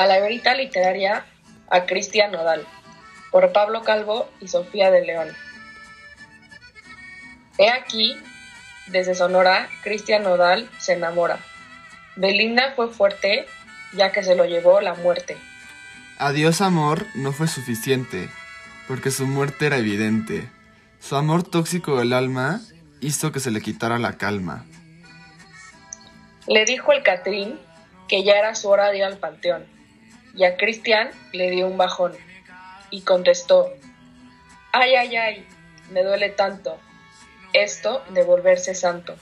Calaverita literaria a Cristian Nodal, por Pablo Calvo y Sofía de León. He aquí, desde Sonora, Cristian Nodal se enamora. Belinda fue fuerte, ya que se lo llevó la muerte. Adiós amor no fue suficiente, porque su muerte era evidente. Su amor tóxico del alma hizo que se le quitara la calma. Le dijo el Catrín que ya era su hora de ir al panteón, y a Cristian le dio un bajón, y contestó, ay, ay, ay, me duele tanto, esto de volverse santo.